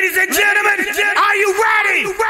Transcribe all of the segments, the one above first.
Ladies and gentlemen, are you ready?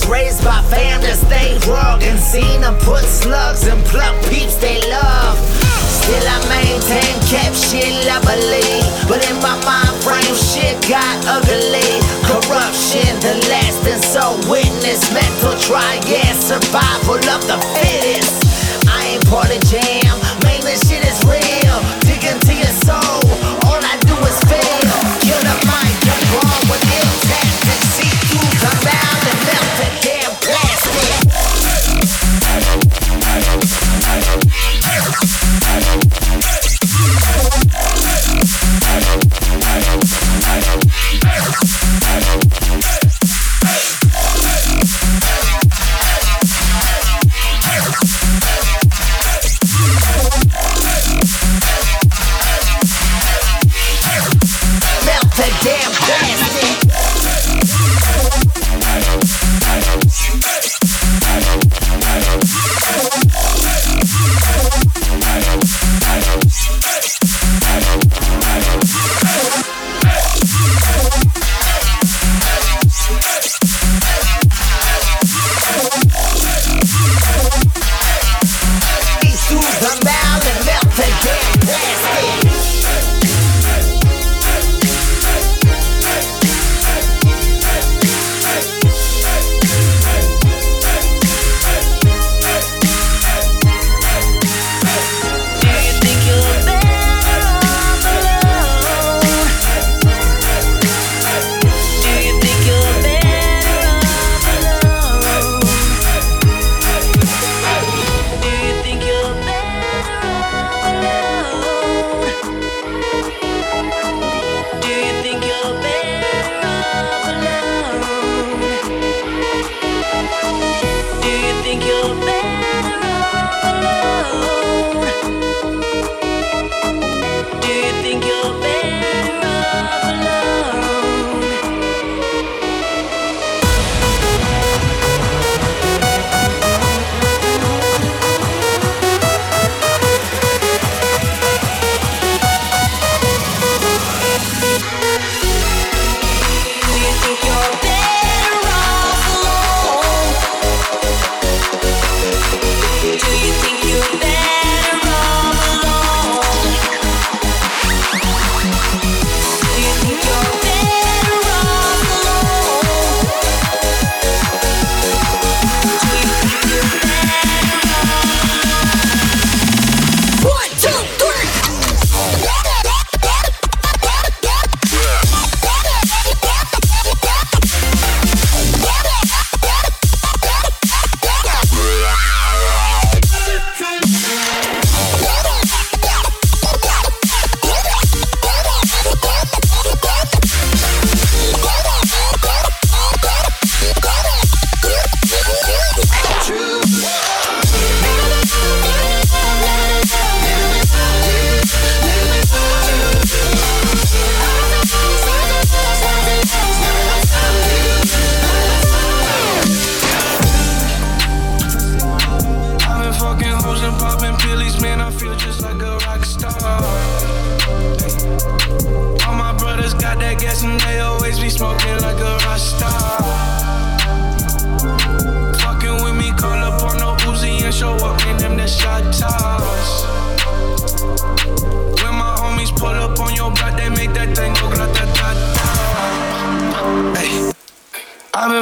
was raised by fam to stay rug and seen them put slugs and pluck peeps they love. Still I maintain kept shit lovely, but in my mind frame shit got ugly. Corruption, the last and so witness mental triad, survival of the fittest. I ain't part of jam.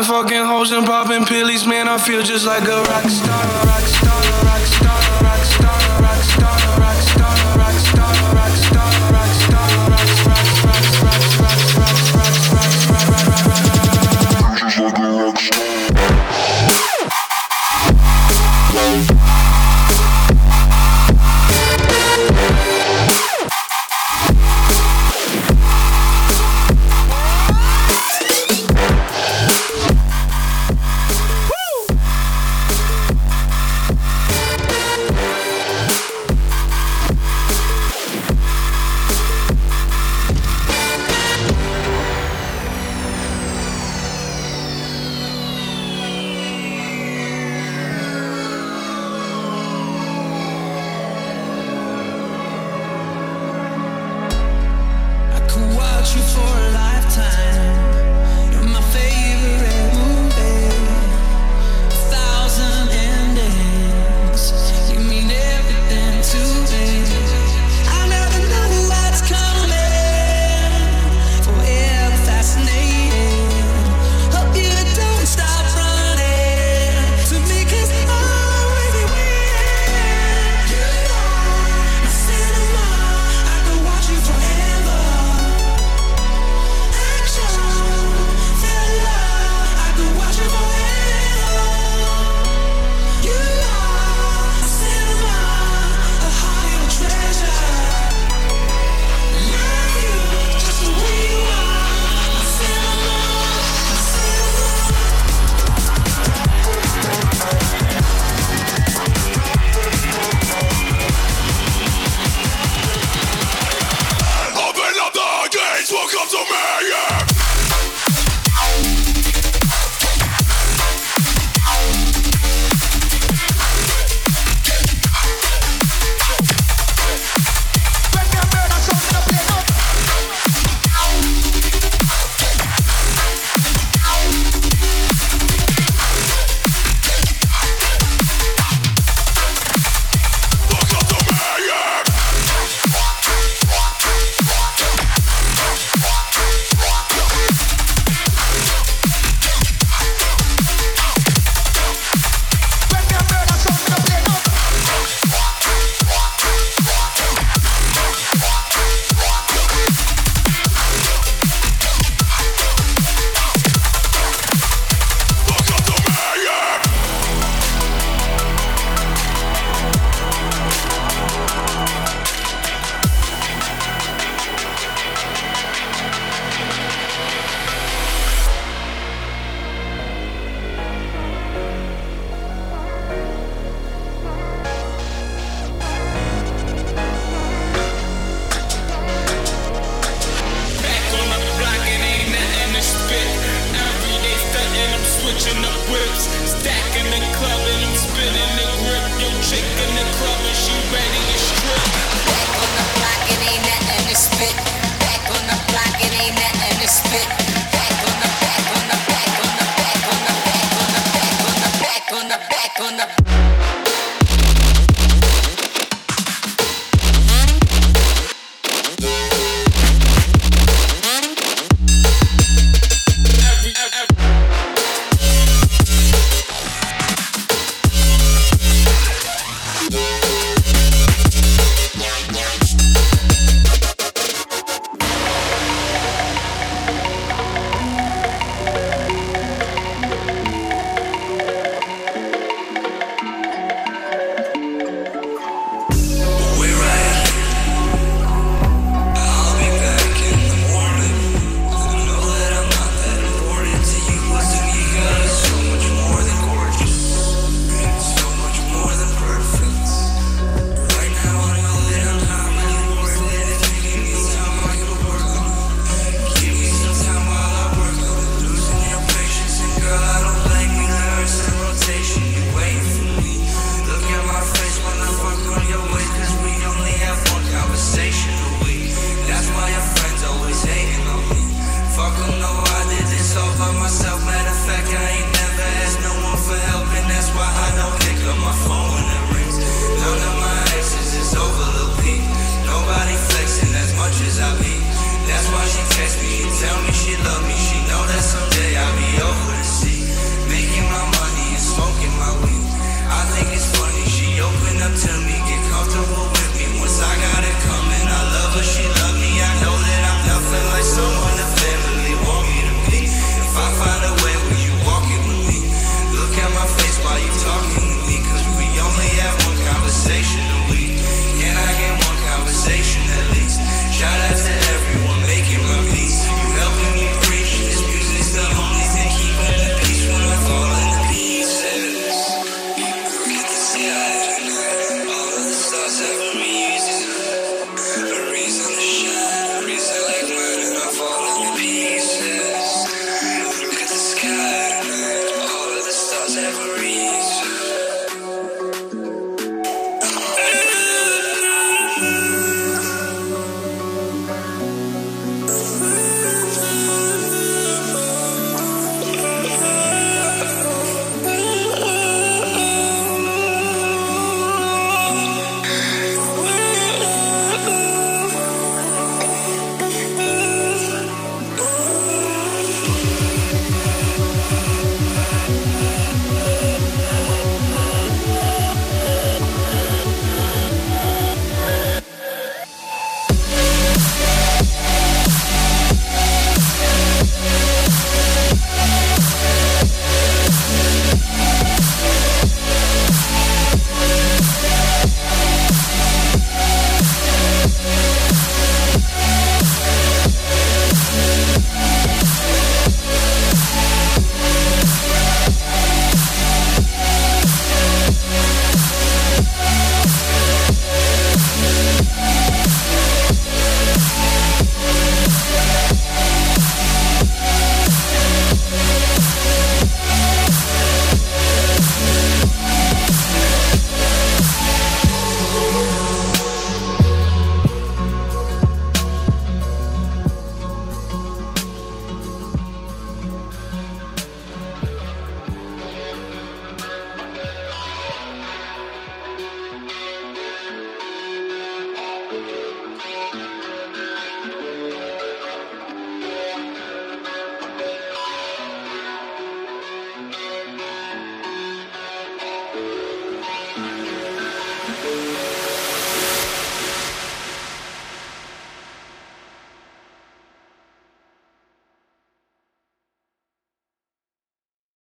fucking hoes and popping pills, man. I feel just like a rock star. Rock star.